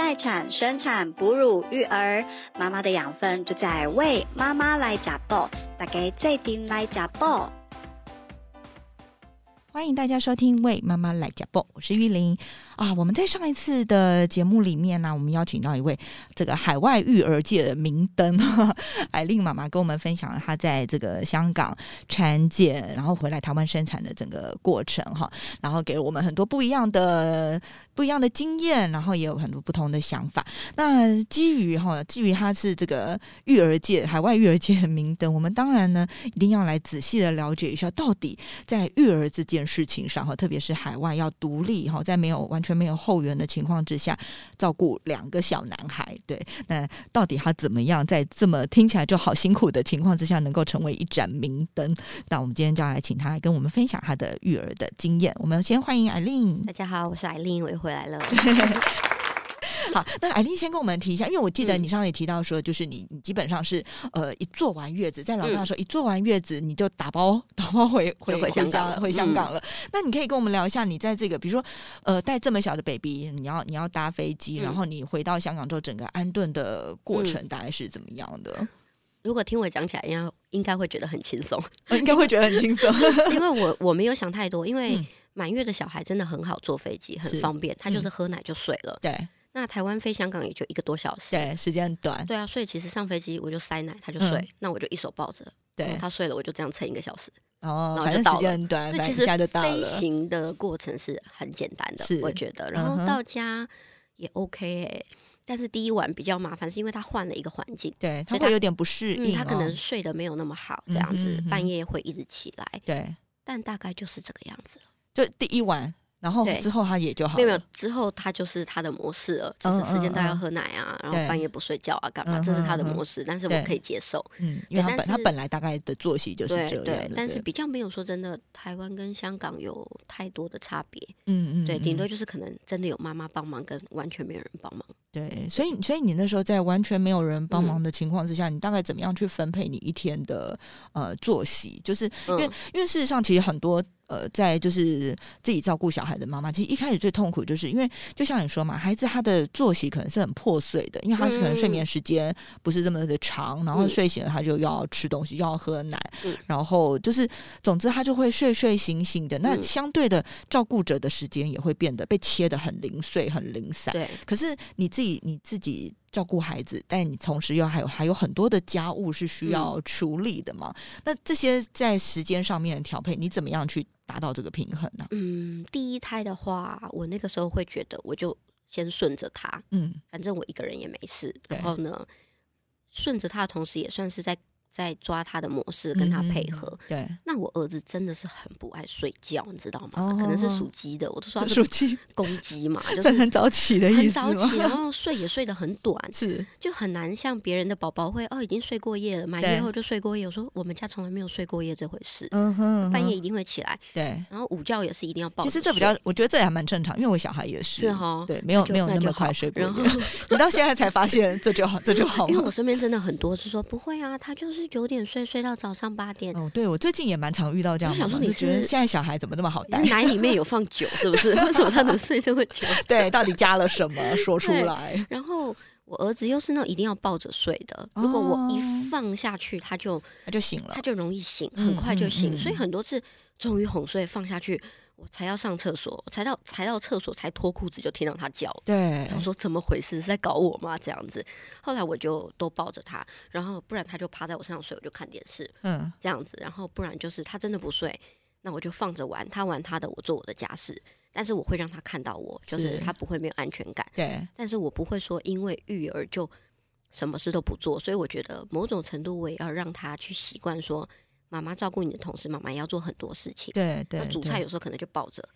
待产、生产、哺乳、育儿，妈妈的养分就在为妈妈来加爆，大家最顶来加爆。欢迎大家收听《为妈妈来加爆》，我是玉玲啊。我们在上一次的节目里面呢，我们邀请到一位这个海外育儿界的明灯 艾令妈妈，跟我们分享了她在这个香港产检，然后回来台湾生产的整个过程哈，然后给了我们很多不一样的不一样的经验，然后也有很多不同的想法。那基于哈，基于她是这个育儿界海外育儿界的明灯，我们当然呢一定要来仔细的了解一下，到底在育儿这件。事情上哈，特别是海外要独立哈，在没有完全没有后援的情况之下，照顾两个小男孩，对，那到底他怎么样在这么听起来就好辛苦的情况之下，能够成为一盏明灯？那我们今天就要来请他来跟我们分享他的育儿的经验。我们先欢迎艾琳。大家好，我是艾琳，我又回来了。好，那艾琳先跟我们提一下，因为我记得你上次也提到说，就是你你基本上是呃一坐完月子，在老大说一坐完月子你就打包打包回回回香港回香港了。那你可以跟我们聊一下，你在这个比如说呃带这么小的 baby，你要你要搭飞机，然后你回到香港之后，整个安顿的过程大概是怎么样的？如果听我讲起来，应该应该会觉得很轻松，应该会觉得很轻松，因为我我没有想太多，因为满月的小孩真的很好坐飞机，很方便，他就是喝奶就睡了，对。那台湾飞香港也就一个多小时，对，时间很短。对啊，所以其实上飞机我就塞奶，他就睡，那我就一手抱着，对，他睡了，我就这样撑一个小时。哦，反正时间很短，其实飞行的过程是很简单的，我觉得。然后到家也 OK 哎，但是第一晚比较麻烦，是因为他换了一个环境，对他会有点不适应，他可能睡得没有那么好，这样子半夜会一直起来。对，但大概就是这个样子。就第一晚。然后之后他也就好，没有之后他就是他的模式了，就是时间到要喝奶啊，然后半夜不睡觉啊，干嘛？这是他的模式，但是我可以接受，嗯，因为他本他本来大概的作息就是这样，但是比较没有说真的，台湾跟香港有太多的差别，嗯嗯，对，顶多就是可能真的有妈妈帮忙，跟完全没有人帮忙，对，所以所以你那时候在完全没有人帮忙的情况之下，你大概怎么样去分配你一天的呃作息？就是因为因为事实上其实很多。呃，在就是自己照顾小孩的妈妈，其实一开始最痛苦，就是因为就像你说嘛，孩子他的作息可能是很破碎的，因为他是可能睡眠时间不是这么的长，然后睡醒了他就要吃东西，要喝奶，然后就是总之他就会睡睡醒醒的。那相对的照顾者的时间也会变得被切的很零碎、很零散。对，可是你自己你自己。照顾孩子，但你同时又还有还有很多的家务是需要处理的嘛？那这些在时间上面的调配，你怎么样去达到这个平衡呢？嗯，第一胎的话，我那个时候会觉得，我就先顺着他，嗯，反正我一个人也没事。然后呢，顺着他的同时，也算是在。在抓他的模式，跟他配合。对，那我儿子真的是很不爱睡觉，你知道吗？可能是属鸡的，我都说属鸡 公鸡嘛，就是很早起的意思很早起，然后睡也睡得很短，是就很难像别人的宝宝会哦，已经睡过夜了，满月后就睡过夜。我说我们家从来没有睡过夜这回事，嗯哼，半夜一定会起来。对，然后午觉也是一定要抱。其实这比较，我觉得这也还蛮正常，因为我小孩也是，是哈，对，没有没有那么快睡过夜。你到现在才发现这就好，这就好。因为我身边真的很多是说不会啊，他就是九点睡睡。到早上八点哦，对我最近也蛮常遇到这样，我想说你觉得现在小孩怎么那么好带？奶里面有放酒是不是？为什么他能睡这么久？对，到底加了什么？说出来。然后我儿子又是那种一定要抱着睡的，如果我一放下去，他就他就醒了，他就容易醒，很快就醒。所以很多次终于哄睡放下去。我才要上厕所，才到才到厕所才脱裤子，就听到他叫。对，然后说怎么回事？是在搞我吗？这样子。后来我就都抱着他，然后不然他就趴在我身上睡，我就看电视。嗯，这样子。然后不然就是他真的不睡，那我就放着玩，他玩他的，我做我的家事。但是我会让他看到我，就是他不会没有安全感。对，但是我不会说因为育儿就什么事都不做。所以我觉得某种程度我也要让他去习惯说。妈妈照顾你的同时，妈妈也要做很多事情。对对，煮菜有时候可能就抱着。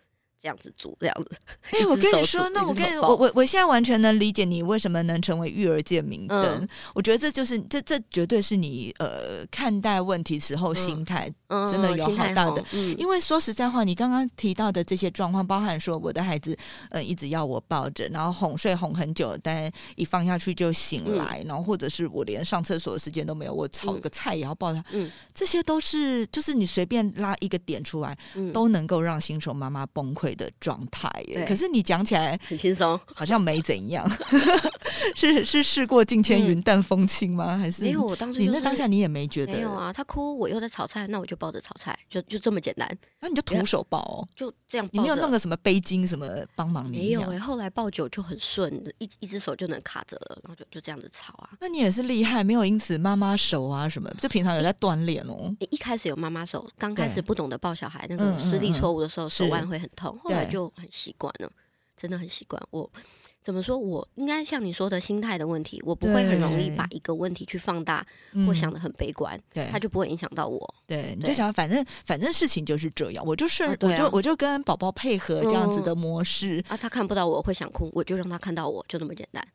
这样子煮，这样子。哎，我跟你说，那我跟你我我我现在完全能理解你为什么能成为育儿界明灯。我觉得这就是这这绝对是你呃看待问题时候心态真的有好大的。因为说实在话，你刚刚提到的这些状况，包含说我的孩子呃一直要我抱着，然后哄睡哄很久，但一放下去就醒来，然后或者是我连上厕所的时间都没有，我炒个菜也要抱他。嗯，这些都是就是你随便拉一个点出来，都能够让新手妈妈崩溃。岁的状态耶。可是你讲起来很轻松，好像没怎样。是是事过境迁云淡风轻吗？还是没有？我当时你那当下你也没觉得？没有啊，他哭，我又在炒菜，那我就抱着炒菜，就就这么简单。那你就徒手抱哦，就这样。你没有弄个什么背巾什么帮忙你？没有哎，后来抱久就很顺，一一只手就能卡着了，然后就就这样子炒啊。那你也是厉害，没有因此妈妈手啊什么，就平常有在锻炼哦。一开始有妈妈手，刚开始不懂得抱小孩，那个施力错误的时候，手腕会很痛，后来就很习惯了，真的很习惯我。怎么说？我应该像你说的心态的问题，我不会很容易把一个问题去放大或想的很悲观，对，他就不会影响到我。对，你就想反正反正事情就是这样，我就是我就我就跟宝宝配合这样子的模式啊，他看不到我会想哭，我就让他看到我，就这么简单。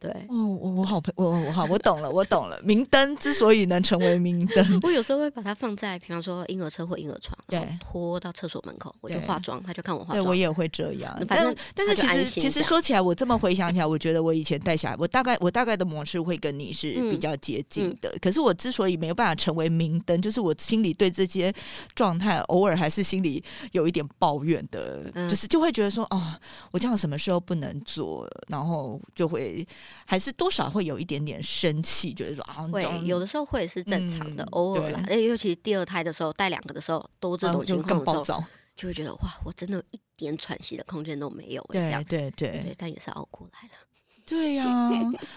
对哦，我我好我我好我懂了，我懂了。明灯之所以能成为明灯，我有时候会把它放在，比方说婴儿车或婴儿床，对，拖到厕所门口，我就化妆，他就看我化妆。对我也会这样。反正但是其实其实说起来，我这么回想起来，我觉得我以前带小孩，我大概我大概的模式会跟你是比较接近的。可是我之所以没有办法成为明灯，就是我心里对这些状态偶尔还是心里有一点抱怨的，就是就会觉得说，哦，我这样什么时候不能做，然后就会。还是多少会有一点点生气，觉得说啊，会有的时候会是正常的，偶尔啦。尤其第二胎的时候，带两个的时候，都这种情况的时候，就会觉得哇，我真的一点喘息的空间都没有。对对对对，但也是熬过来了。对呀，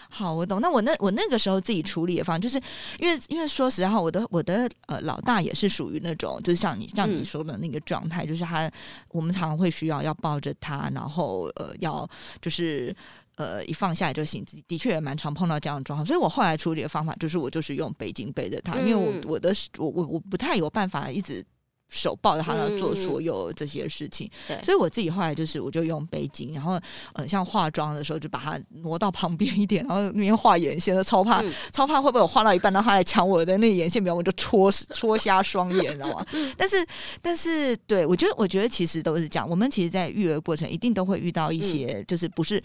好，我懂。那我那我那个时候自己处理的方，就是因为因为说实话，我的我的呃老大也是属于那种，就是像你像你说的那个状态，就是他我们常常会需要要抱着他，然后呃要就是呃一放下来就醒。的确也蛮常碰到这样的状况，所以我后来处理的方法就是我就是用背巾背着他，因为我我的我我我不太有办法一直。手抱着他要做所有这些事情，所以我自己后来就是，我就用背巾，然后呃，像化妆的时候就把它挪到旁边一点，然后那边画眼线，超怕超怕会不会我画到一半，然后他来抢我的那眼线笔，我就戳戳瞎双眼，知道吗？但是但是，对我觉得我觉得其实都是这样，我们其实，在育儿过程一定都会遇到一些，就是不是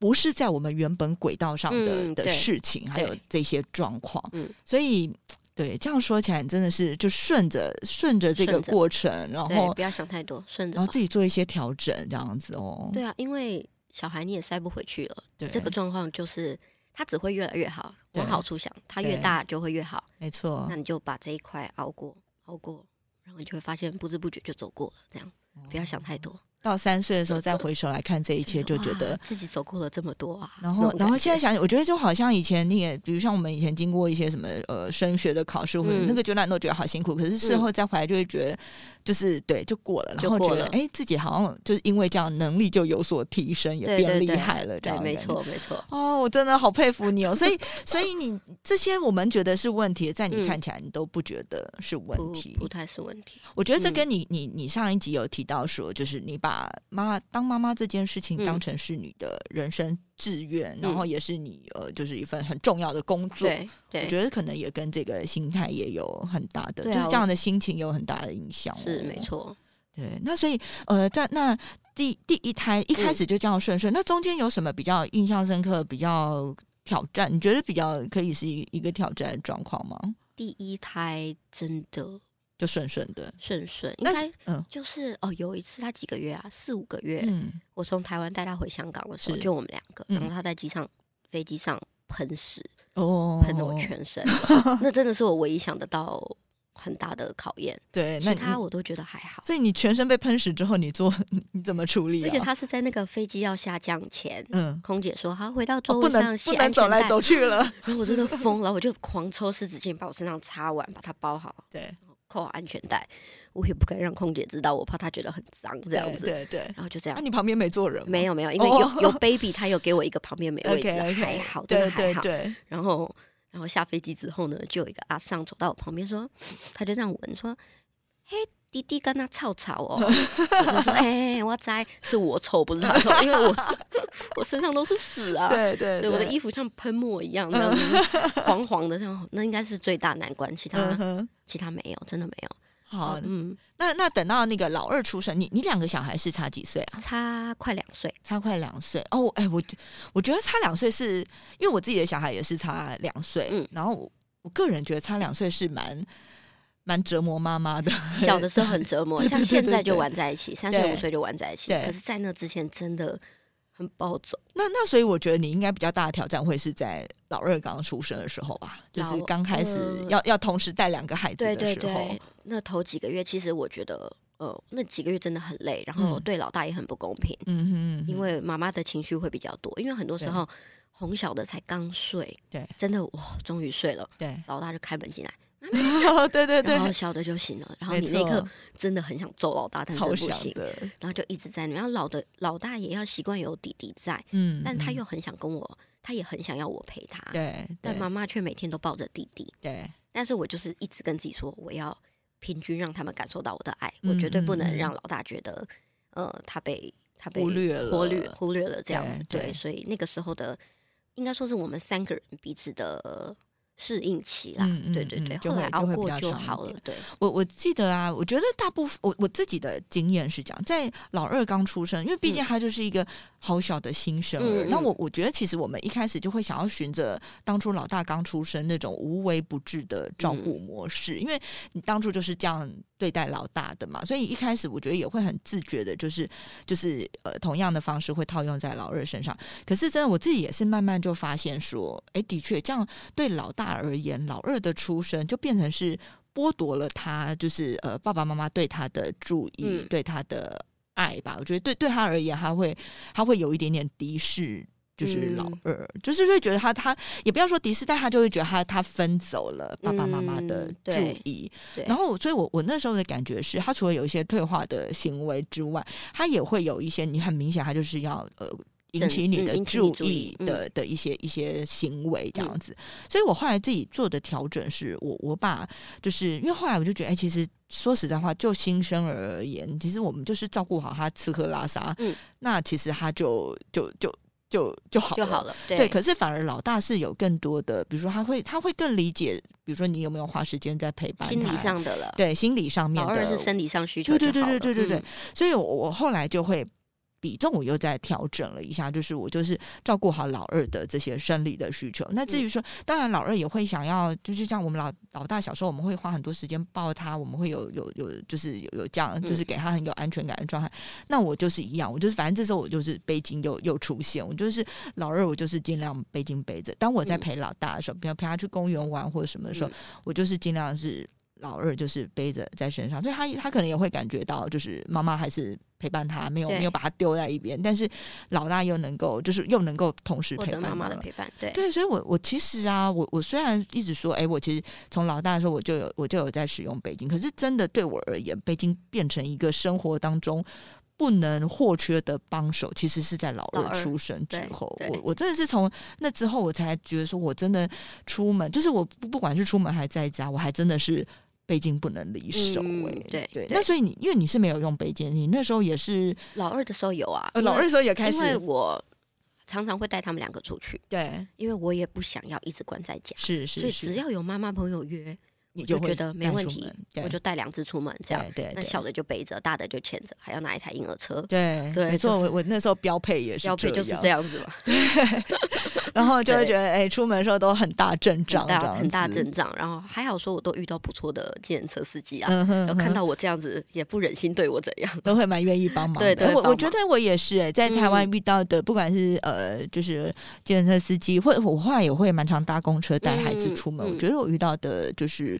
不是在我们原本轨道上的的事情，还有这些状况，所以。对，这样说起来真的是就顺着顺着这个过程，然后不要想太多，顺着，然后自己做一些调整，这样子哦。对啊，因为小孩你也塞不回去了，这个状况就是他只会越来越好。往好处想，他越大就会越好，没错。那你就把这一块熬过，熬过，然后你就会发现不知不觉就走过了。这样不要想太多。到三岁的时候再回首来看这一切，就觉得自己走过了这么多啊。然后，然后现在想，我觉得就好像以前你也，比如像我们以前经过一些什么呃升学的考试，或者那个阶段都觉得好辛苦，可是事后再回来就会觉得，就是对，就过了，然后觉得哎，自己好像就是因为这样能力就有所提升，也变厉害了，这样没错没错。哦，我真的好佩服你哦。所以，所以你这些我们觉得是问题，在你看起来你都不觉得是问题，不太是问题。我觉得这跟你你你上一集有提到说，就是你把妈。当妈妈这件事情当成是你的人生志愿，然后也是你呃，就是一份很重要的工作。对，我觉得可能也跟这个心态也有很大的，就是这样的心情有很大的影响。是没错。对，那所以呃，在那第第一胎一开始就这样顺顺，那中间有什么比较印象深刻、比较挑战？你觉得比较可以是一一个挑战的状况吗？第一胎真的。就顺顺的，顺顺应该嗯，就是哦，有一次他几个月啊，四五个月，嗯，我从台湾带他回香港的时候，就我们两个，然后他在机场飞机上喷屎，哦，喷的我全身，那真的是我唯一想得到很大的考验。对，其他我都觉得还好。所以你全身被喷屎之后，你做 你怎么处理？而且他是在那个飞机要下降前，嗯，空姐说好回到座位上，不能走来走去了。然后我真的疯了，我就狂抽湿纸巾把我身上擦完，把它包好。对。扣好安全带，我也不敢让空姐知道，我怕她觉得很脏这样子。对对，然后就这样。那你旁边没坐人？没有没有，因为有有 baby，他有给我一个旁边没位置，还好，真的还好。然后然后下飞机之后呢，就有一个阿尚走到我旁边说，他就这样闻说：“嘿，弟弟跟他吵吵哦。”我就说：“哎，我在，是我臭不是他臭，因为我我身上都是屎啊。对对对，我的衣服像喷墨一样，那黄黄的，像那应该是最大难关，其他。”其他没有，真的没有。好，嗯，那那等到那个老二出生，你你两个小孩是差几岁啊？差快两岁，差快两岁。哦，哎，我我觉得差两岁是因为我自己的小孩也是差两岁，嗯，然后我个人觉得差两岁是蛮。蛮折磨妈妈的。小的时候很折磨，像现在就玩在一起，三岁五岁就玩在一起。可是，在那之前真的很暴走。那那所以我觉得你应该比较大的挑战会是在老二刚出生的时候吧，就是刚开始要要同时带两个孩子的时候。那头几个月，其实我觉得。呃，那几个月真的很累，然后对老大也很不公平。嗯哼，因为妈妈的情绪会比较多，因为很多时候哄小的才刚睡，对，真的哇，终于睡了，对，老大就开门进来，对对对，然后小的就行了，然后你那刻真的很想揍老大，但是不行，然后就一直在那，然后老的老大也要习惯有弟弟在，嗯，但他又很想跟我，他也很想要我陪他，对，但妈妈却每天都抱着弟弟，对，但是我就是一直跟自己说，我要。平均让他们感受到我的爱，我绝对不能让老大觉得，呃，他被他被忽略了，忽略忽略了这样子。对，所以那个时候的，应该说是我们三个人彼此的。适应期啦，对对对，后来熬过就好了。对，我我记得啊，我觉得大部分我我自己的经验是这样，在老二刚出生，因为毕竟他就是一个好小的新生儿。那我我觉得其实我们一开始就会想要循着当初老大刚出生那种无微不至的照顾模式，因为你当初就是这样对待老大的嘛，所以一开始我觉得也会很自觉的，就是就是呃同样的方式会套用在老二身上。可是真的我自己也是慢慢就发现说，哎，的确这样对老大。而言，老二的出生就变成是剥夺了他，就是呃爸爸妈妈对他的注意，对他的爱吧。我觉得对对他而言，他会他会有一点点敌视，就是老二，就是会觉得他他也不要说迪斯，但他就会觉得他他分走了爸爸妈妈的注意。然后，所以我我那时候的感觉是，他除了有一些退化的行为之外，他也会有一些你很明显，他就是要呃。引起你的注意的的一些一些行为这样子，所以我后来自己做的调整是我我把就是因为后来我就觉得，哎，其实说实在话，就新生儿而言，其实我们就是照顾好他吃喝拉撒，嗯，那其实他就就就就就好就好了，对。可是反而老大是有更多的，比如说他会他会更理解，比如说你有没有花时间在陪伴心理上的了，对心理上面的，是生理上需求，对对对对对对对。所以我我后来就会。比重我又在调整了一下，就是我就是照顾好老二的这些生理的需求。那至于说，当然老二也会想要，就是像我们老老大小时候，我们会花很多时间抱他，我们会有有有，就是有有这样，就是给他很有安全感的状态。那我就是一样，我就是反正这时候我就是背巾又又出现，我就是老二，我就是尽量背巾背着。当我在陪老大的时候，比如陪他去公园玩或者什么的时候，我就是尽量是。老二就是背着在身上，所以他他可能也会感觉到，就是妈妈还是陪伴他，没有没有把他丢在一边。但是老大又能够，就是又能够同时陪伴妈妈的陪伴。对对，所以我我其实啊，我我虽然一直说，哎，我其实从老大的时候我就有我就有在使用北京，可是真的对我而言，北京变成一个生活当中不能或缺的帮手，其实是在老二出生之后。我我真的是从那之后，我才觉得说我真的出门，就是我不不管是出门还是在家，我还真的是。背巾不能离手哎，对对，那所以你因为你是没有用背巾，你那时候也是老二的时候有啊，老二的时候也开始，因为我常常会带他们两个出去，对，因为我也不想要一直关在家，是是，所以只要有妈妈朋友约。你就觉得没问题，我就带两只出门，这样对，那小的就背着，大的就牵着，还要拿一台婴儿车。对对，没错，我我那时候标配也是标配就是这样子嘛。然后就会觉得，哎，出门的时候都很大阵仗，很大阵仗。然后还好说，我都遇到不错的计车司机啊，有看到我这样子，也不忍心对我怎样，都会蛮愿意帮 忙。对对，我我觉得我也是，哎，在台湾遇到的，不管是呃，就是计车司机，或我后来也会蛮常搭公车带孩子出门。我觉得我遇到的就是。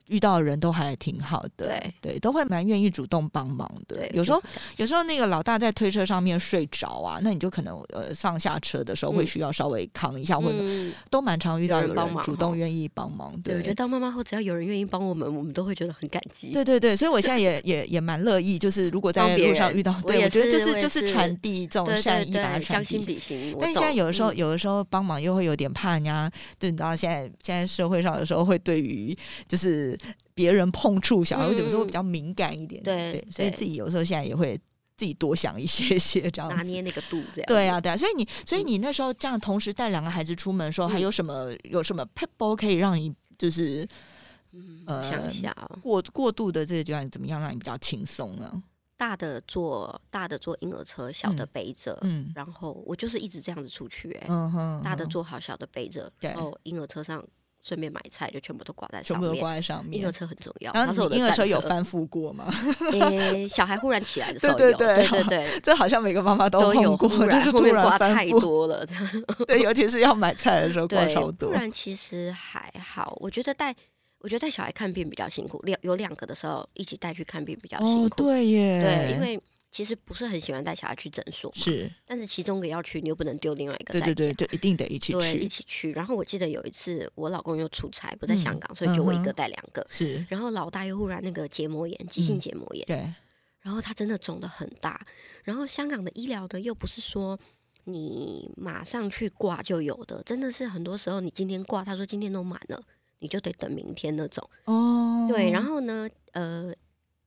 遇到的人都还挺好的，对对，都会蛮愿意主动帮忙的。有时候有时候那个老大在推车上面睡着啊，那你就可能呃上下车的时候会需要稍微扛一下，或者都蛮常遇到有人主动愿意帮忙。对，我觉得当妈妈后，只要有人愿意帮我们，我们都会觉得很感激。对对对，所以我现在也 也也蛮乐意，就是如果在路上遇到，对我觉得就是就是传递这种善意，把它传递。但现在有的时候有的时候帮忙又会有点怕人家，就你知道现在现在社会上有时候会对于就是。别人碰触小孩，有时候比较敏感一点，对，所以自己有时候现在也会自己多想一些些，这样拿捏那个度，这样对啊，对啊。所以你，所以你那时候这样同时带两个孩子出门的时候，还有什么有什么 people 可以让你就是呃想一下过过度的这个阶段怎么样让你比较轻松呢？大的坐大的坐婴儿车，小的背着，嗯，然后我就是一直这样子出去，哎，大的坐好，小的背着，然后婴儿车上。顺便买菜，就全部都挂在上面。全部都挂在上面。婴儿车很重要。然后婴儿车有翻覆过吗？诶，小孩忽然起来的时候 有。对对对，这好像每个妈妈都有过，就是突然挂太多了这样。对，尤其是要买菜的时候挂超多。不然其实还好，我觉得带我觉得带小孩看病比较辛苦。两有两个的时候一起带去看病比较辛苦。哦，对耶。对，因为。其实不是很喜欢带小孩去诊所，是，但是其中一个要去，你又不能丢另外一个。对对对，就一定得一起去，一起去。然后我记得有一次，我老公又出差不在香港，所以就我一个带两个。是，然后老大又忽然那个结膜炎，急性结膜炎。对。然后他真的肿的很大，然后香港的医疗的又不是说你马上去挂就有的，真的是很多时候你今天挂，他说今天都满了，你就得等明天那种。哦。对，然后呢，呃。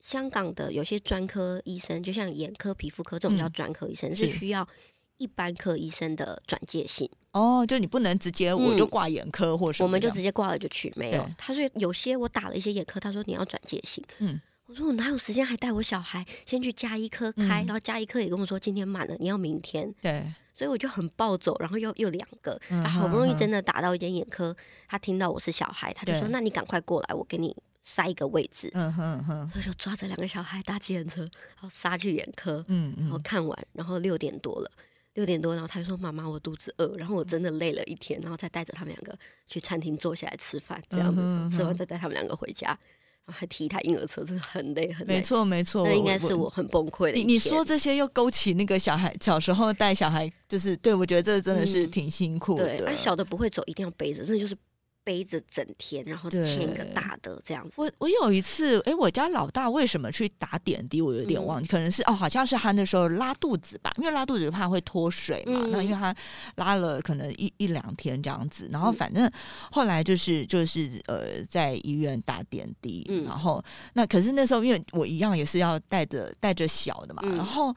香港的有些专科医生，就像眼科、皮肤科这种叫专科医生，是需要一般科医生的转介信。哦，就你不能直接我就挂眼科或什么，我们就直接挂了就去，没有。他说有些我打了一些眼科，他说你要转介信。嗯，我说我哪有时间还带我小孩先去加医科开，然后加医科也跟我说今天满了，你要明天。对，所以我就很暴走，然后又又两个，好不容易真的打到一间眼科，他听到我是小孩，他就说那你赶快过来，我给你。塞一个位置，嗯哼哼，他就抓着两个小孩搭计程车，然后杀去眼科，嗯嗯，然后看完，然后六点多了，六点多，然后他就说：“妈妈，我肚子饿。”然后我真的累了一天，然后再带着他们两个去餐厅坐下来吃饭，这样子吃完再带他们两个回家，然后还提一台婴儿车，真的很累很累。没错没错，那应该是我很崩溃的。你你说这些又勾起那个小孩小时候带小孩，就是对我觉得这真的是挺辛苦的。对，小的不会走，一定要背着，真的就是。背着整天，然后牵一个大的这样子。我我有一次，哎，我家老大为什么去打点滴？我有点忘记，可能是哦，好像是他那时候拉肚子吧，因为拉肚子怕会脱水嘛。那因为他拉了可能一一两天这样子，然后反正后来就是就是呃，在医院打点滴，然后那可是那时候因为我一样也是要带着带着小的嘛，然后。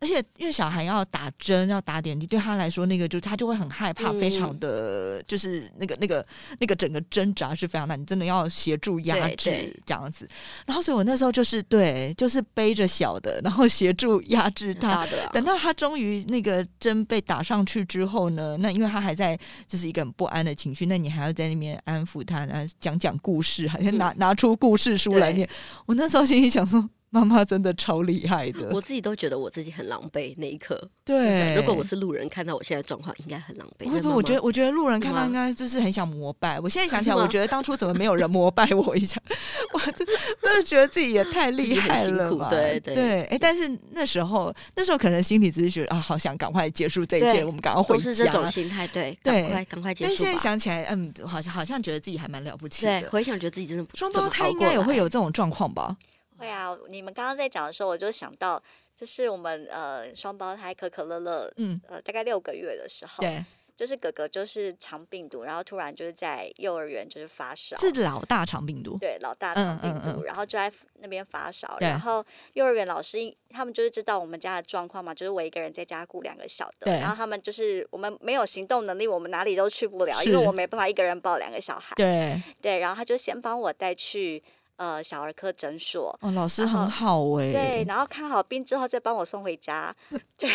而且，因为小孩要打针、要打点滴，对他来说，那个就他就会很害怕，非常的就是那个、那个、那个整个挣扎是非常难，你真的要协助压制这样子。然后，所以我那时候就是对，就是背着小的，然后协助压制他。等到他终于那个针被打上去之后呢，那因为他还在就是一个很不安的情绪，那你还要在那边安抚他，然后讲讲故事，好像拿拿出故事书来念。我那时候心里想说。妈妈真的超厉害的，我自己都觉得我自己很狼狈那一刻。对，如果我是路人看到我现在状况，应该很狼狈。不不，我觉得我觉得路人看到应该就是很想膜拜。我现在想起来，我觉得当初怎么没有人膜拜我一下？我真真的觉得自己也太厉害了吧？对对对。哎，但是那时候那时候可能心里只是觉得啊，好想赶快结束这一切，我们赶快回家。是这种心态，对对，赶快赶快结束。但现在想起来，嗯，好像好像觉得自己还蛮了不起的。回想觉得自己真的双胞胎应该也会有这种状况吧？会啊，你们刚刚在讲的时候，我就想到，就是我们呃双胞胎可可乐乐，嗯，呃大概六个月的时候，对，就是哥哥就是肠病毒，然后突然就是在幼儿园就是发烧，是老大肠病毒，对，老大肠病毒，然后就在那边发烧，然后幼儿园老师他们就是知道我们家的状况嘛，就是我一个人在家顾两个小的，然后他们就是我们没有行动能力，我们哪里都去不了，因为我没办法一个人抱两个小孩，对。对，然后他就先帮我带去。呃，小儿科诊所哦，老师很好哎，对，然后看好病之后再帮我送回家，对，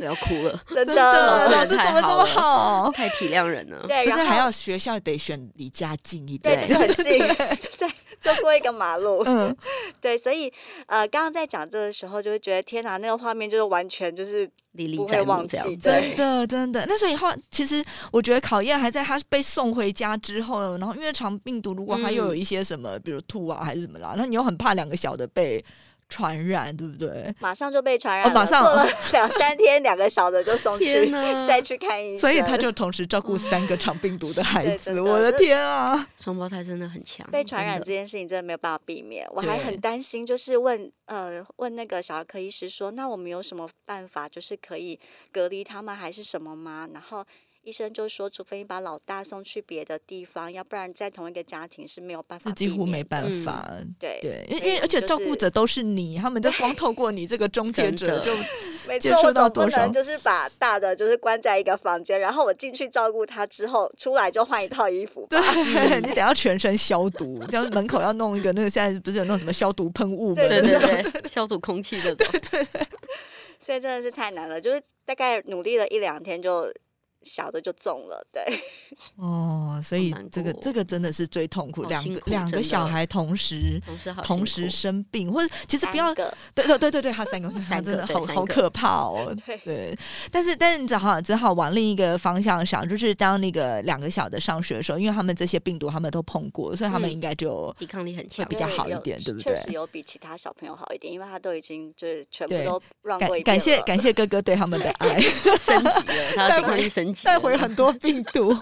我要哭了，真的，老师怎么这么好，太体谅人了，对，可是还要学校得选离家近一点，对，就是很近，就 在就过一个马路，嗯，对，所以呃，刚刚在讲这个时候，就会觉得天哪，那个画面就是完全就是。不会忘记，真的真的。那所以后，其实我觉得考验还在他被送回家之后，然后因为长病毒，如果他又有一些什么，比如吐啊还是什么啦，那你又很怕两个小的被。传染对不对？马上就被传染，马上过了两三天，两个小的就送去 再去看医生，所以他就同时照顾三个长病毒的孩子。我的天啊，双胞胎真的很强，被传染这件事情真的没有办法避免。我还很担心，就是问呃问那个小儿科医师说，那我们有什么办法，就是可以隔离他们还是什么吗？然后。医生就说，除非你把老大送去别的地方，要不然在同一个家庭是没有办法。是几乎没办法。对对，因为而且照顾者都是你，他们就光透过你这个中介者就 没错，我总不能就是把大的就是关在一个房间，然后我进去照顾他之后出来就换一套衣服。对，你得要全身消毒，就门口要弄一个那个现在不是有那种什么消毒喷雾吗？对对对，消毒空气的。对对对，所以真的是太难了，就是大概努力了一两天就。小的就中了，对。哦，所以这个这个真的是最痛苦，两个两个小孩同时同时生病，或者 其实不要对对对对对，他三个，他真的好好可怕哦。对，但是但是你只好只好往另一个方向想，就是当那个两个小的上学的时候，因为他们这些病毒他们都碰过，所以他们应该就抵抗力很强，比较好一点，对不对？确实有比其他小朋友好一点，因为他都已经就是全部都让过。感谢感谢哥哥对他们的爱，升级了，他的抵抗力升级，带回很多病毒。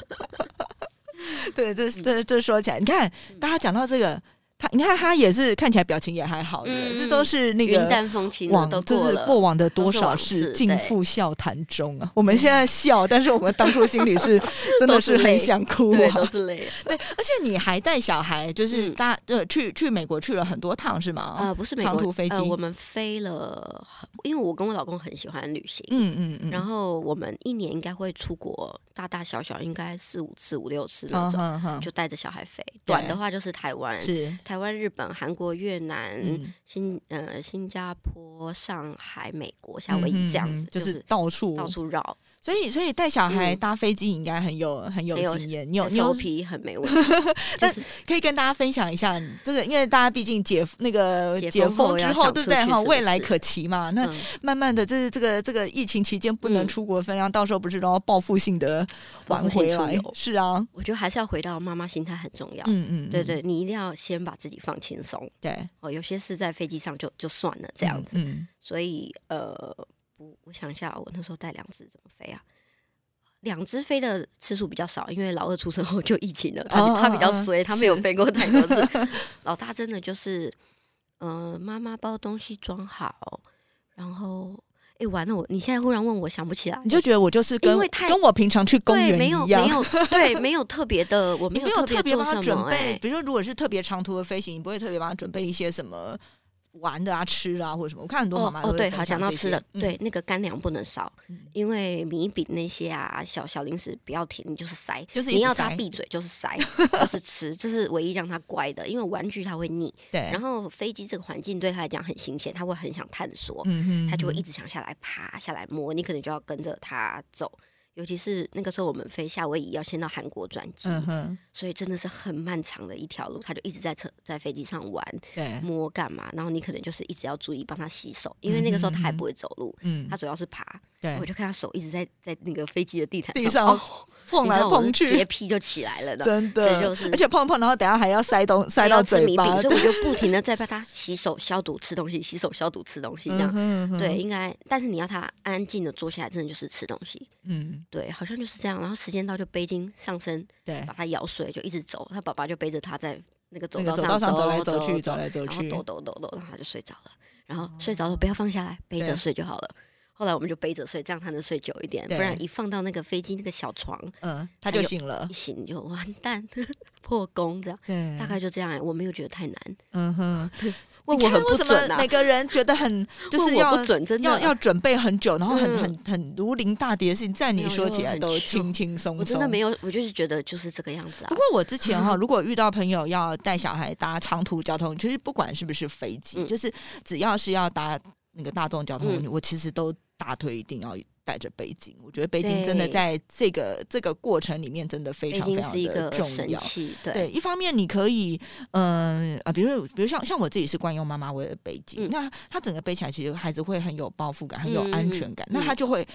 对，这这这说起来，你看，大家讲到这个。他你看他也是看起来表情也还好的，这都是那个云淡风轻往就是过往的多少事尽付笑谈中啊。我们现在笑，但是我们当初心里是 真的是很想哭啊，都是泪。对，而且你还带小孩，就是大呃去去美国去了很多趟是吗？呃，不是长途飞机，我们飞了，因为我跟我老公很喜欢旅行，嗯嗯嗯，然后我们一年应该会出国大大小小应该四五次五六次那种，就带着小孩飞。短的话就是台湾是。台湾、日本、韩国、越南、新呃新加坡、上海、美国、夏威夷这样子，就是到处到处绕。所以，所以带小孩搭飞机应该很有很有经验，你有牛皮很没问题。但是可以跟大家分享一下，就是因为大家毕竟解那个解封之后，对不对？哈，未来可期嘛。那慢慢的，这是这个这个疫情期间不能出国分量，到时候不是都要报复性的玩回来？是啊，我觉得还是要回到妈妈心态很重要。嗯嗯，对对，你一定要先把自己放轻松。对哦，有些事在飞机上就就算了这样子。嗯，所以呃。我想一下，我那时候带两只怎么飞啊？两只飞的次数比较少，因为老二出生后就疫情了，他他比较衰，他没有飞过太多次。老大真的就是，呃，妈妈包东西装好，然后，哎，完了，我你现在忽然问我想不起来，你就觉得我就是跟跟我平常去公园一样，没有 对，没有特别的，我没有特别帮他准备。比如说，如果是特别长途的飞行，你不会特别帮他准备一些什么。玩的啊，吃啊，或者什么？我看很多妈妈哦，对，好讲到吃的，对，那个干粮不能少，因为米饼那些啊，小小零食不要甜，你就是塞，就是你要他闭嘴，就是塞，就是吃，这是唯一让他乖的，因为玩具他会腻。对，然后飞机这个环境对他来讲很新鲜，他会很想探索，嗯他就会一直想下来爬下来摸，你可能就要跟着他走。尤其是那个时候，我们飞夏威夷要先到韩国转机，所以真的是很漫长的一条路。他就一直在车在飞机上玩，摸干嘛？然后你可能就是一直要注意帮他洗手，因为那个时候他还不会走路，嗯他主要是爬。我就看他手一直在在那个飞机的地毯上。碰来碰去，洁癖就起来了，真的，就是，而且碰碰，然后等下还要塞东塞到嘴巴，所以 我就不停的在帮他洗手消毒吃东西，洗手消毒吃东西这样，对，应该，但是你要他安静的坐下来，真的就是吃东西，嗯，对，好像就是这样，然后时间到就背巾上身，对，把他咬碎，就一直走，他爸爸就背着他在那个走道上走来走去，走来走去，抖抖抖抖，然后他就睡着了，然后睡着了不要放下来，背着睡就好了。后来我们就背着睡，这样他能睡久一点。不然一放到那个飞机那个小床，嗯，他就醒了，一醒就完蛋，破功这样。对，大概就这样。我没有觉得太难。嗯哼，问我很不准啊。每个人觉得很就是要不准，真的要要准备很久，然后很很很如临大敌的事情，在你说起来都轻轻松松。我真的没有，我就是觉得就是这个样子啊。不过我之前哈，如果遇到朋友要带小孩搭长途交通，其实不管是不是飞机，就是只要是要搭那个大众交通，我其实都。大腿一定要带着背巾，我觉得背巾真的在这个这个过程里面真的非常非常的重要。对，一方面你可以，嗯啊，比如比如像像我自己是惯用妈妈为的背巾，那他整个背起来其实孩子会很有包袱感，很有安全感，那他就会。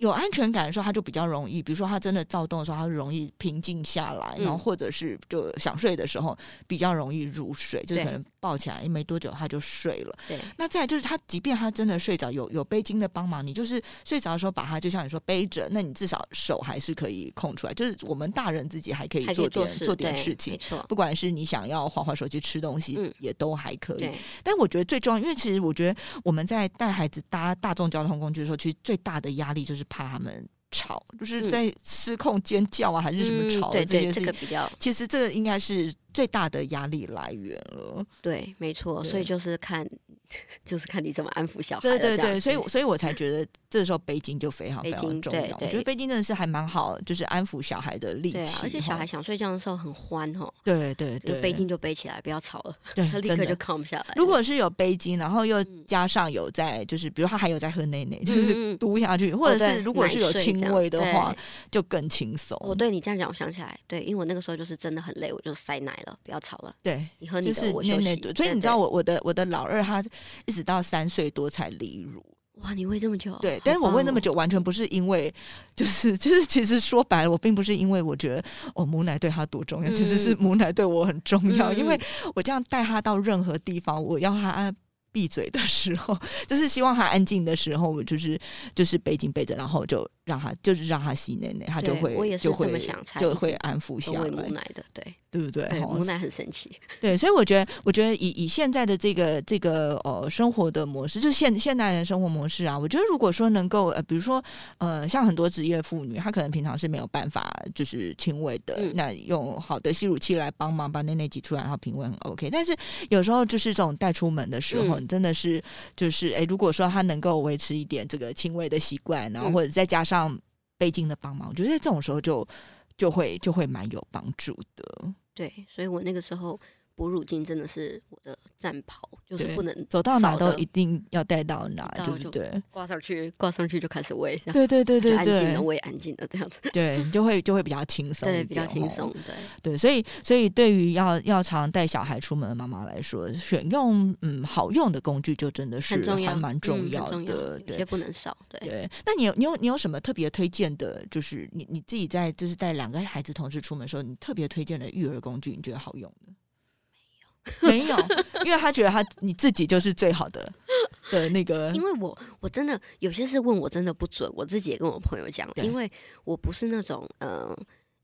有安全感的时候，他就比较容易，比如说他真的躁动的时候，他容易平静下来，然后或者是就想睡的时候，比较容易入睡，就可能抱起来没多久他就睡了。对，那再就是他，即便他真的睡着，有有背巾的帮忙，你就是睡着的时候把他就像你说背着，那你至少手还是可以空出来，就是我们大人自己还可以做点做点事情，不管是你想要划划手机、吃东西，也都还可以。但我觉得最重要，因为其实我觉得我们在带孩子搭大众交通工具的时候，其实最大的压力就是。怕他们吵，就是在失控尖叫啊，还是什么吵的这件事情。其实这个应该是最大的压力来源了。对，没错，所以就是看。就是看你怎么安抚小孩。对对对，所以所以我才觉得这时候背巾就非常非常重要。我觉得背巾真的是还蛮好，就是安抚小孩的力气。而且小孩想睡觉的时候很欢哦。对对对，背巾就背起来，不要吵了。对，他立刻就扛不下来。如果是有背巾，然后又加上有在，就是比如他还有在喝奶奶，就是嘟下去，或者是如果是有轻微的话，就更轻松。我对你这样讲，我想起来，对，因为我那个时候就是真的很累，我就塞奶了，不要吵了。对，你喝你的，我休息。所以你知道，我我的我的老二他一直到三。三岁多才离乳，哇！你喂这么久？对，但是我喂那么久，完全不是因为，就是 就是，其实说白了，我并不是因为我觉得哦母奶对他多重要，其实是母奶对我很重要，因为我这样带他到任何地方，我要他。闭嘴的时候，就是希望他安静的时候，就是就是背巾背着，然后就让他就是让他吸奶奶，他就会就会就会安抚下来。母奶的，对对不对？母奶很神奇。对，所以我觉得，我觉得以以现在的这个这个呃生活的模式，就是现现代人生活模式啊，我觉得如果说能够呃，比如说呃，像很多职业妇女，她可能平常是没有办法就是亲喂的，那用好的吸乳器来帮忙把奶奶挤出来，然后平喂很 OK。但是有时候就是这种带出门的时候。你真的是，就是哎，如果说她能够维持一点这个轻微的习惯，然后或者再加上背巾的帮忙，我觉得在这种时候就就会就会蛮有帮助的。对，所以我那个时候。哺乳巾真的是我的战袍，就是不能走到哪都一定要带到哪，对不对？挂上去，挂上去就开始喂，对对对对对，安静的喂，安静的这样子，对，就会就会比较轻松，对，比较轻松，对对，所以所以对于要要常带小孩出门的妈妈来说，选用嗯好用的工具就真的是还蛮重要的，对，不能少，对对。那你有你有你有什么特别推荐的？就是你你自己在就是带两个孩子同时出门的时候，你特别推荐的育儿工具，你觉得好用的？没有，因为他觉得他你自己就是最好的 的那个。因为我我真的有些事问我真的不准，我自己也跟我朋友讲，因为我不是那种嗯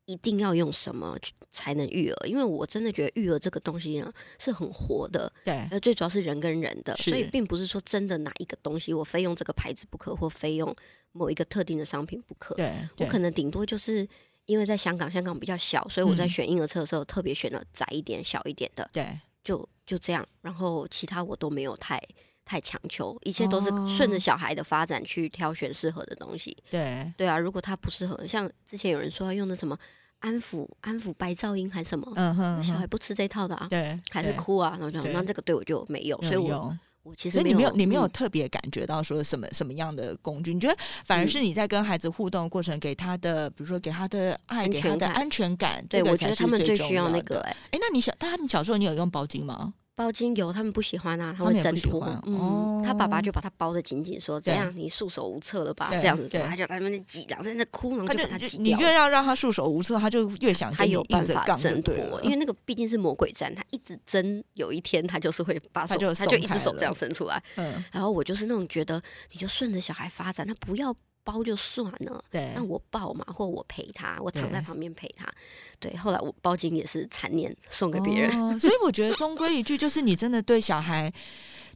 一定要用什么才能育儿，因为我真的觉得育儿这个东西呢是很活的，对，最主要是人跟人的，所以并不是说真的哪一个东西我非用这个牌子不可，或非用某一个特定的商品不可。对，我可能顶多就是。因为在香港，香港比较小，所以我在选婴儿车的时候特别选了窄一点、小一点的。对，就就这样。然后其他我都没有太太强求，一切都是顺着小孩的发展去挑选适合的东西。对，对啊。如果他不适合，像之前有人说要用的什么安抚、安抚白噪音还是什么，嗯哼，小孩不吃这套的啊，对，还是哭啊，然后就那这个对我就没有，所以我。我其实你没有，你没有特别感觉到说什么什么样的工具？你觉得反而是你在跟孩子互动过程给他的，比如说给他的爱，给他的安全感，对我觉得他们最需要那个。哎，那你小他们小时候你有用包巾吗？包精油，他们不喜欢啊，他会挣脱。嗯，他爸爸就把他包的紧紧，说：“这样你束手无策了吧？”这样子，他就在那边挤，然后在那哭，然后就把他挤掉。你越要让他束手无策，他就越想他有办法挣脱，因为那个毕竟是魔鬼战，他一直争，有一天他就是会把手，他就一只手这样伸出来。嗯，然后我就是那种觉得，你就顺着小孩发展，他不要。包就算了，对，那我抱嘛，或我陪他，我躺在旁边陪他。对，后来我包巾也是残念送给别人，所以我觉得终归一句就是，你真的对小孩，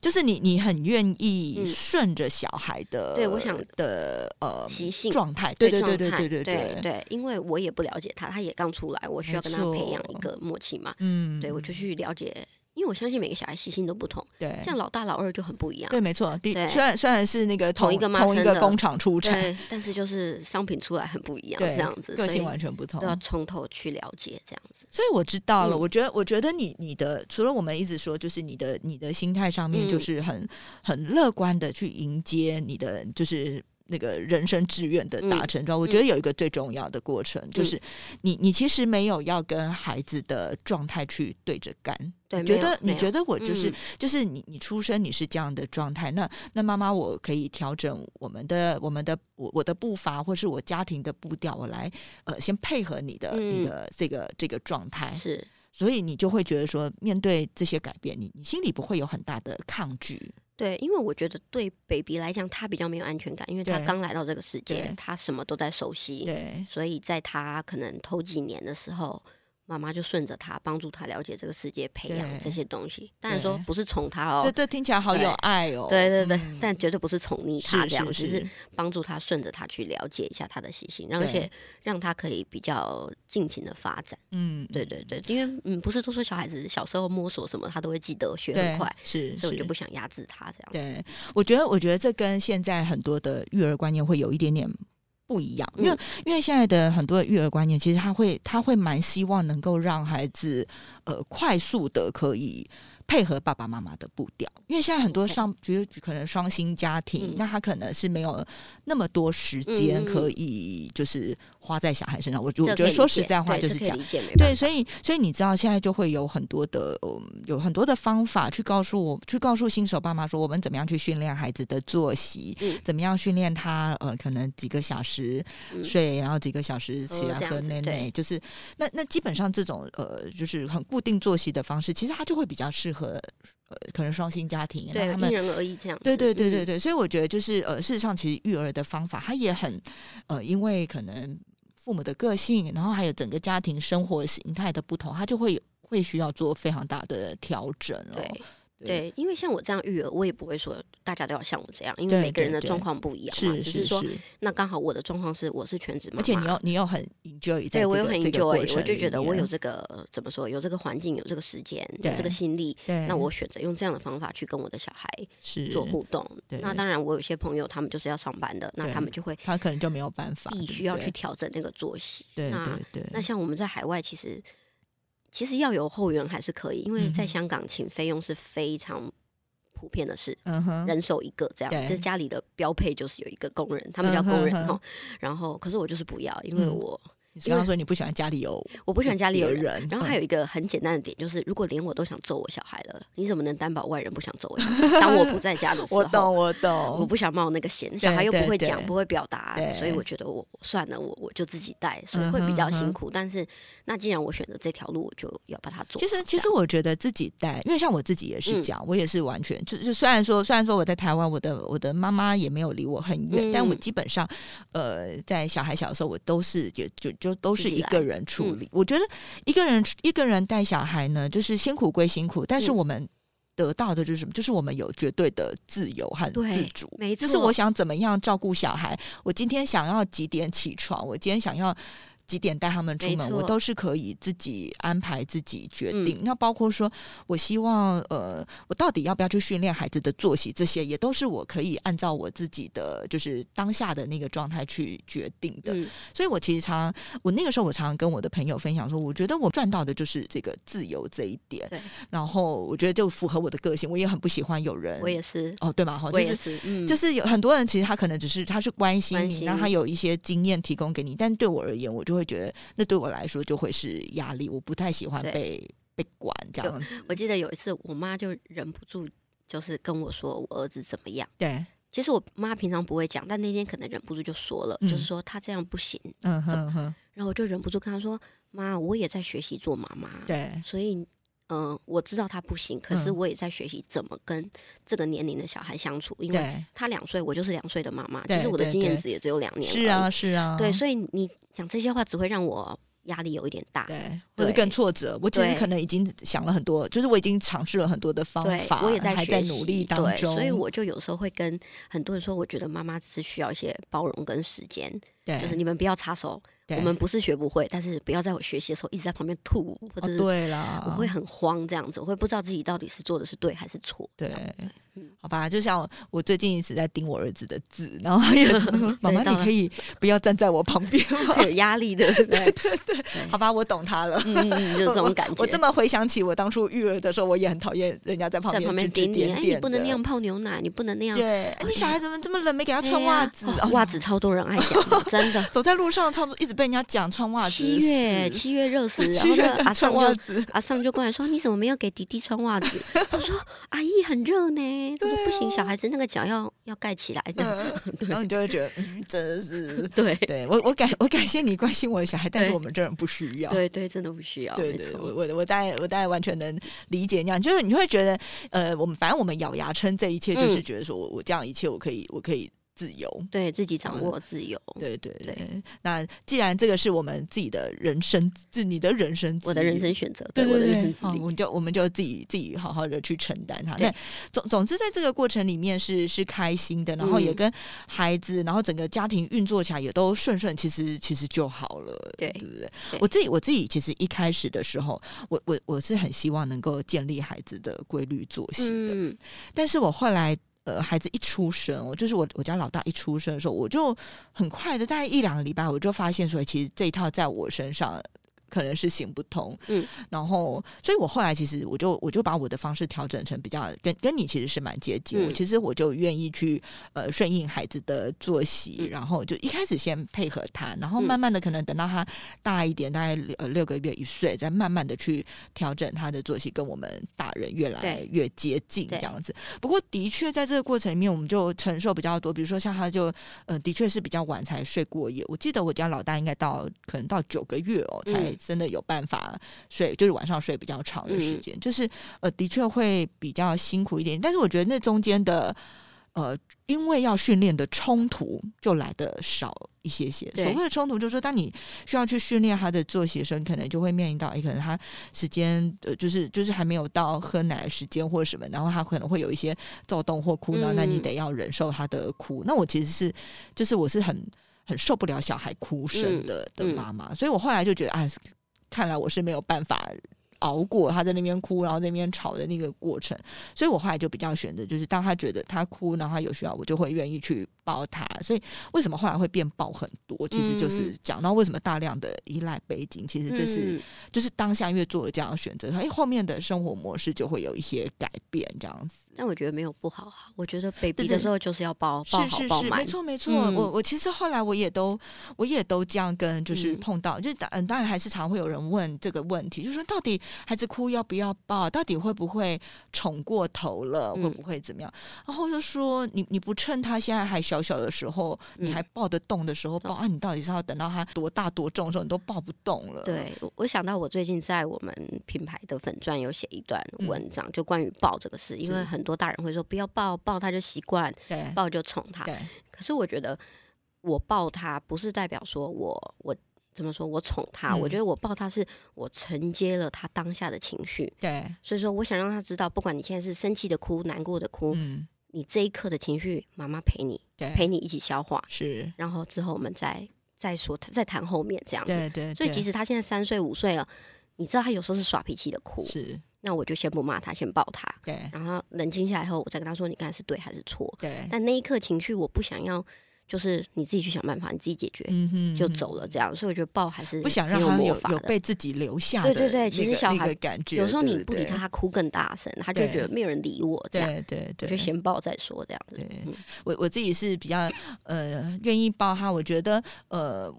就是你你很愿意顺着小孩的，对我想的呃习性状态，对对对对对对对对，因为我也不了解他，他也刚出来，我需要跟他培养一个默契嘛，嗯，对我就去了解。因为我相信每个小孩习性都不同，对，像老大老二就很不一样。对，没错。第，虽然虽然是那个同一个同一个工厂出产，但是就是商品出来很不一样，这样子，个性完全不同，都要从头去了解这样子。所以我知道了，我觉得，我觉得你你的除了我们一直说，就是你的你的心态上面，就是很很乐观的去迎接你的，就是。那个人生志愿的达成状，我觉得有一个最重要的过程，就是你你其实没有要跟孩子的状态去对着干。对，觉得你觉得我就是就是你你出生你是这样的状态，那那妈妈我可以调整我们的我们的我我的步伐，或是我家庭的步调，我来呃先配合你的你的这个这个状态。是，所以你就会觉得说，面对这些改变，你你心里不会有很大的抗拒。对，因为我觉得对 baby 来讲，他比较没有安全感，因为他刚来到这个世界，他什么都在熟悉。对，所以在他可能头几年的时候，妈妈就顺着他，帮助他了解这个世界，培养这些东西。当然说不是宠他哦，这这听起来好有爱哦。对对对，但绝对不是宠溺他这样，只是帮助他顺着他去了解一下他的习性，而且让他可以比较尽情的发展。嗯，对对对，因为嗯，不是都说小孩子小时候摸索什么，他都会记得学很快，是，所以我就不想压制他这样。对，我觉得我觉得这跟现在很多的育儿观念会有一点点。不一样，因为因为现在的很多的育儿观念，其实他会他会蛮希望能够让孩子呃快速的可以。配合爸爸妈妈的步调，因为现在很多上，比如可能双薪家庭，那他可能是没有那么多时间可以就是花在小孩身上。我我觉得说实在话就是这样，对，所以所以你知道现在就会有很多的有很多的方法去告诉我，去告诉新手爸妈说，我们怎么样去训练孩子的作息，怎么样训练他呃可能几个小时睡，然后几个小时起来喝奶奶，就是那那基本上这种呃就是很固定作息的方式，其实他就会比较适合。和呃，可能双薪家庭，对，因人而异这样。对对对对对，所以我觉得就是呃，事实上，其实育儿的方法，它也很呃，因为可能父母的个性，然后还有整个家庭生活形态的不同，它就会会需要做非常大的调整了。对，因为像我这样育儿，我也不会说大家都要像我这样，因为每个人的状况不一样嘛。只是说，那刚好我的状况是，我是全职妈妈，而且你要你要很 enjoy，对我有很 enjoy，我就觉得我有这个怎么说，有这个环境，有这个时间，有这个心力，那我选择用这样的方法去跟我的小孩做互动。那当然，我有些朋友他们就是要上班的，那他们就会他可能就没有办法，必须要去调整那个作息。对对对。那像我们在海外，其实其实要有后援还是可以，因为在香港请费用是非常。普遍的是，人手一个这样，其实家里的标配就是有一个工人，他们叫工人哈。然后，可是我就是不要，因为我。你刚刚说你不喜欢家里有，我不喜欢家里有人。然后还有一个很简单的点，就是如果连我都想揍我小孩了，你怎么能担保外人不想揍我？当我不在家的时候，我懂，我懂，我不想冒那个险。小孩又不会讲，不会表达，所以我觉得我算了，我我就自己带，所以会比较辛苦。但是那既然我选择这条路，我就要把它做。其实，其实我觉得自己带，因为像我自己也是讲，我也是完全就就虽然说，虽然说我在台湾，我的我的妈妈也没有离我很远，但我基本上呃，在小孩小的时候，我都是就就就都是一个。人处理，我觉得一个人一个人带小孩呢，就是辛苦归辛苦，但是我们得到的就是什么？就是我们有绝对的自由和自主。没错，就是我想怎么样照顾小孩，我今天想要几点起床，我今天想要。几点带他们出门，我都是可以自己安排、自己决定。那包括说，我希望呃，我到底要不要去训练孩子的作息，这些也都是我可以按照我自己的就是当下的那个状态去决定的。所以我其实常我那个时候我常常跟我的朋友分享说，我觉得我赚到的就是这个自由这一点。然后我觉得就符合我的个性，我也很不喜欢有人，我也是哦，对吧？哈，我也是，嗯，就是有很多人其实他可能只是他是关心你，然后他有一些经验提供给你，但对我而言，我就会。会觉得那对我来说就会是压力，我不太喜欢被被管这样。我记得有一次，我妈就忍不住就是跟我说我儿子怎么样。对，其实我妈平常不会讲，但那天可能忍不住就说了，就是说他这样不行。嗯哼哼。然后我就忍不住跟她说：“妈，我也在学习做妈妈。”对，所以。嗯，我知道他不行，可是我也在学习怎么跟这个年龄的小孩相处，因为他两岁，我就是两岁的妈妈，其实我的经验值也只有两年。是啊，是啊，对，所以你讲这些话只会让我压力有一点大，对，或者更挫折。我其实可能已经想了很多，就是我已经尝试了很多的方法，我也在还在努力当中，所以我就有时候会跟很多人说，我觉得妈妈只是需要一些包容跟时间，就是你们不要插手。我们不是学不会，但是不要在我学习的时候一直在旁边吐，或者是对了，我会很慌这样子，我会不知道自己到底是做的是对还是错。对，好吧，就像我最近一直在盯我儿子的字，然后也 妈妈，你可以不要站在我旁边 吗？有压力的，对对对，好吧，我懂他了，嗯嗯，就这种感觉。我这么回想起我当初育儿的时候，我也很讨厌人家在旁边点点点，你不能那样泡牛奶，你不能那样。对，你小孩怎么这么冷？没给他穿袜子，袜子超多人爱讲，真的，走在路上超多一直。被人家讲穿袜子，七月七月热死，然后呢，阿尚就阿尚就过来说：“你怎么没有给弟弟穿袜子？” 我说：“阿姨很热呢。”他说：“不行，小孩子那个脚要要盖起来的。”然后你就会觉得，嗯真的是对对，我我感我感谢你关心我的小孩，但是我们这人不需要，对对，真的不需要。对对，我我我大概我大概完全能理解那样，就是你会觉得，呃，我们反正我们咬牙撑这一切，就是觉得说我我这样一切我可以我可以。自由，对自己掌握自由。对对对。那既然这个是我们自己的人生，是你的人生，我的人生选择，对对对，我们就我们就自己自己好好的去承担它。那总总之，在这个过程里面是是开心的，然后也跟孩子，然后整个家庭运作起来也都顺顺，其实其实就好了，对对不对？我自己我自己其实一开始的时候，我我我是很希望能够建立孩子的规律作息的，但是我后来呃孩子一出生，我就是我我家老大一出生的时候，我就很快的大概一两个礼拜，我就发现说，其实这一套在我身上。可能是行不通，嗯，然后，所以我后来其实我就我就把我的方式调整成比较跟跟你其实是蛮接近，我其实我就愿意去呃顺应孩子的作息，然后就一开始先配合他，然后慢慢的可能等到他大一点，大概呃六个月一岁，再慢慢的去调整他的作息，跟我们大人越来越接近这样子。不过的确在这个过程里面，我们就承受比较多，比如说像他就呃的确是比较晚才睡过夜，我记得我家老大应该到可能到九个月哦才。真的有办法睡，就是晚上睡比较长的时间，就是呃，的确会比较辛苦一点。但是我觉得那中间的呃，因为要训练的冲突就来的少一些些。所谓的冲突，就是说当你需要去训练他的作息的时候，可能就会面临到，哎，可能他时间呃，就是就是还没有到喝奶的时间或者什么，然后他可能会有一些躁动或哭闹，那你得要忍受他的哭。那我其实是，就是我是很很受不了小孩哭声的的妈妈，所以我后来就觉得啊。看来我是没有办法熬过他在那边哭，然后那边吵的那个过程，所以我后来就比较选择，就是当他觉得他哭，然后他有需要，我就会愿意去。抱他，所以为什么后来会变抱很多？其实就是讲到为什么大量的依赖背景，其实这是就是当下因为做了这样的选择，哎，后面的生活模式就会有一些改变，这样子。但我觉得没有不好啊，我觉得 baby 的时候就是要抱抱好抱满，没错没错。我我其实后来我也都我也都这样跟就是碰到，就是当当然还是常会有人问这个问题，就是说到底孩子哭要不要抱？到底会不会宠过头了？会不会怎么样？然后就说你你不趁他现在还小。小的时候，你还抱得动的时候抱啊？你到底是要等到他多大多重的时候，你都抱不动了？对，我想到我最近在我们品牌的粉钻有写一段文章，就关于抱这个事，因为很多大人会说不要抱，抱他就习惯，对，抱就宠他。可是我觉得我抱他不是代表说我我怎么说我宠他，我觉得我抱他是我承接了他当下的情绪，对，所以说我想让他知道，不管你现在是生气的哭、难过的哭，嗯。你这一刻的情绪，妈妈陪你，陪你一起消化，是。然后之后我们再再说，再谈后面这样子。对对。所以其实他现在三岁五岁了，你知道他有时候是耍脾气的哭，是。那我就先不骂他，先抱他，对。然后冷静下来以后，我再跟他说，你刚才是对还是错？对。但那一刻情绪，我不想要。就是你自己去想办法，你自己解决，就走了这样。所以我觉得抱还是不想让他有有被自己留下的。对对对，其实小孩感觉有时候你不理他，他哭更大声，他就觉得没有人理我。这样对对，就先抱再说这样子。我我自己是比较呃愿意抱他，我觉得呃。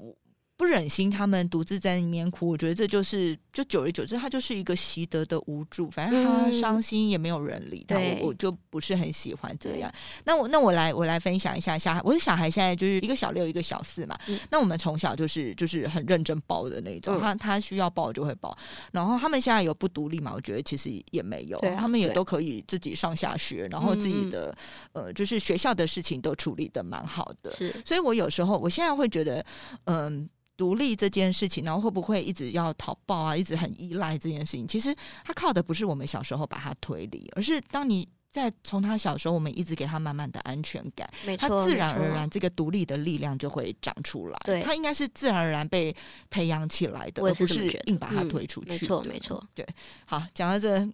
不忍心他们独自在里面哭，我觉得这就是就久而久之，他就是一个习得的无助。反正他伤心也没有人理他，我我就不是很喜欢这样。那我那我来我来分享一下小孩，我的小孩现在就是一个小六一个小四嘛。那我们从小就是就是很认真抱的那种，他他需要抱就会抱。然后他们现在有不独立嘛？我觉得其实也没有，他们也都可以自己上下学，然后自己的呃就是学校的事情都处理的蛮好的。是，所以我有时候我现在会觉得嗯。独立这件事情，然后会不会一直要讨抱啊？一直很依赖这件事情，其实他靠的不是我们小时候把他推离，而是当你在从他小时候，我们一直给他满满的安全感，他自然而然这个独立的力量就会长出来。对，他应该是自然而然被培养起来的，而不是硬把他推出去。没错，没错。对，好，讲到这，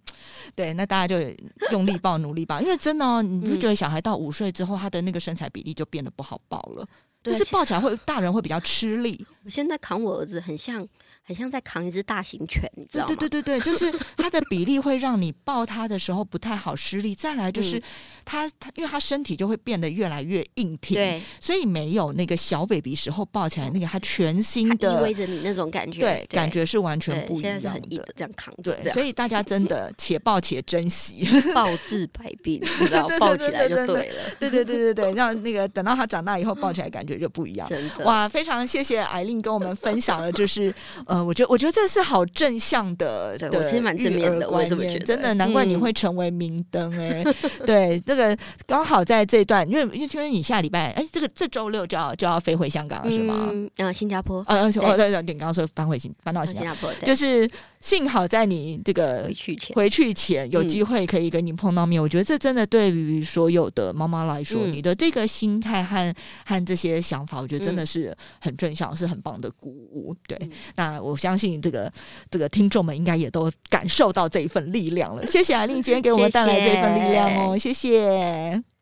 对，那大家就用力抱，努力抱，因为真的，哦，你不觉得小孩到五岁之后，他的那个身材比例就变得不好抱了？就是抱起来会，大人会比较吃力。我现在扛我儿子，很像。很像在扛一只大型犬，你知道吗？对对对对，就是它的比例会让你抱它的时候不太好施力。再来就是它它，因为它身体就会变得越来越硬挺，对，所以没有那个小 baby 时候抱起来那个它全新的依偎着你那种感觉，对，感觉是完全不一样的。这样扛，对，所以大家真的 且抱且珍惜，抱治百病，你知道，抱起来就对了。对对对对对，让那个等到他长大以后抱起来感觉就不一样。真的哇，非常谢谢艾琳跟我们分享了，就是呃。呃，我觉得我觉得这是好正向的，对我其实蛮正面的，我这么觉得，真的难怪你会成为明灯哎。对，这个刚好在这段，因为因为你下礼拜哎，这个这周六就要就要飞回香港了是吗？嗯，新加坡。呃，对对对，你刚刚说搬回新搬到新加坡，就是幸好在你这个回去前回去前有机会可以跟你碰到面，我觉得这真的对于所有的妈妈来说，你的这个心态和和这些想法，我觉得真的是很正向，是很棒的鼓舞。对，那我相信这个这个听众们应该也都感受到这一份力量了。谢谢阿令今天给我们 带来这份力量哦，谢谢。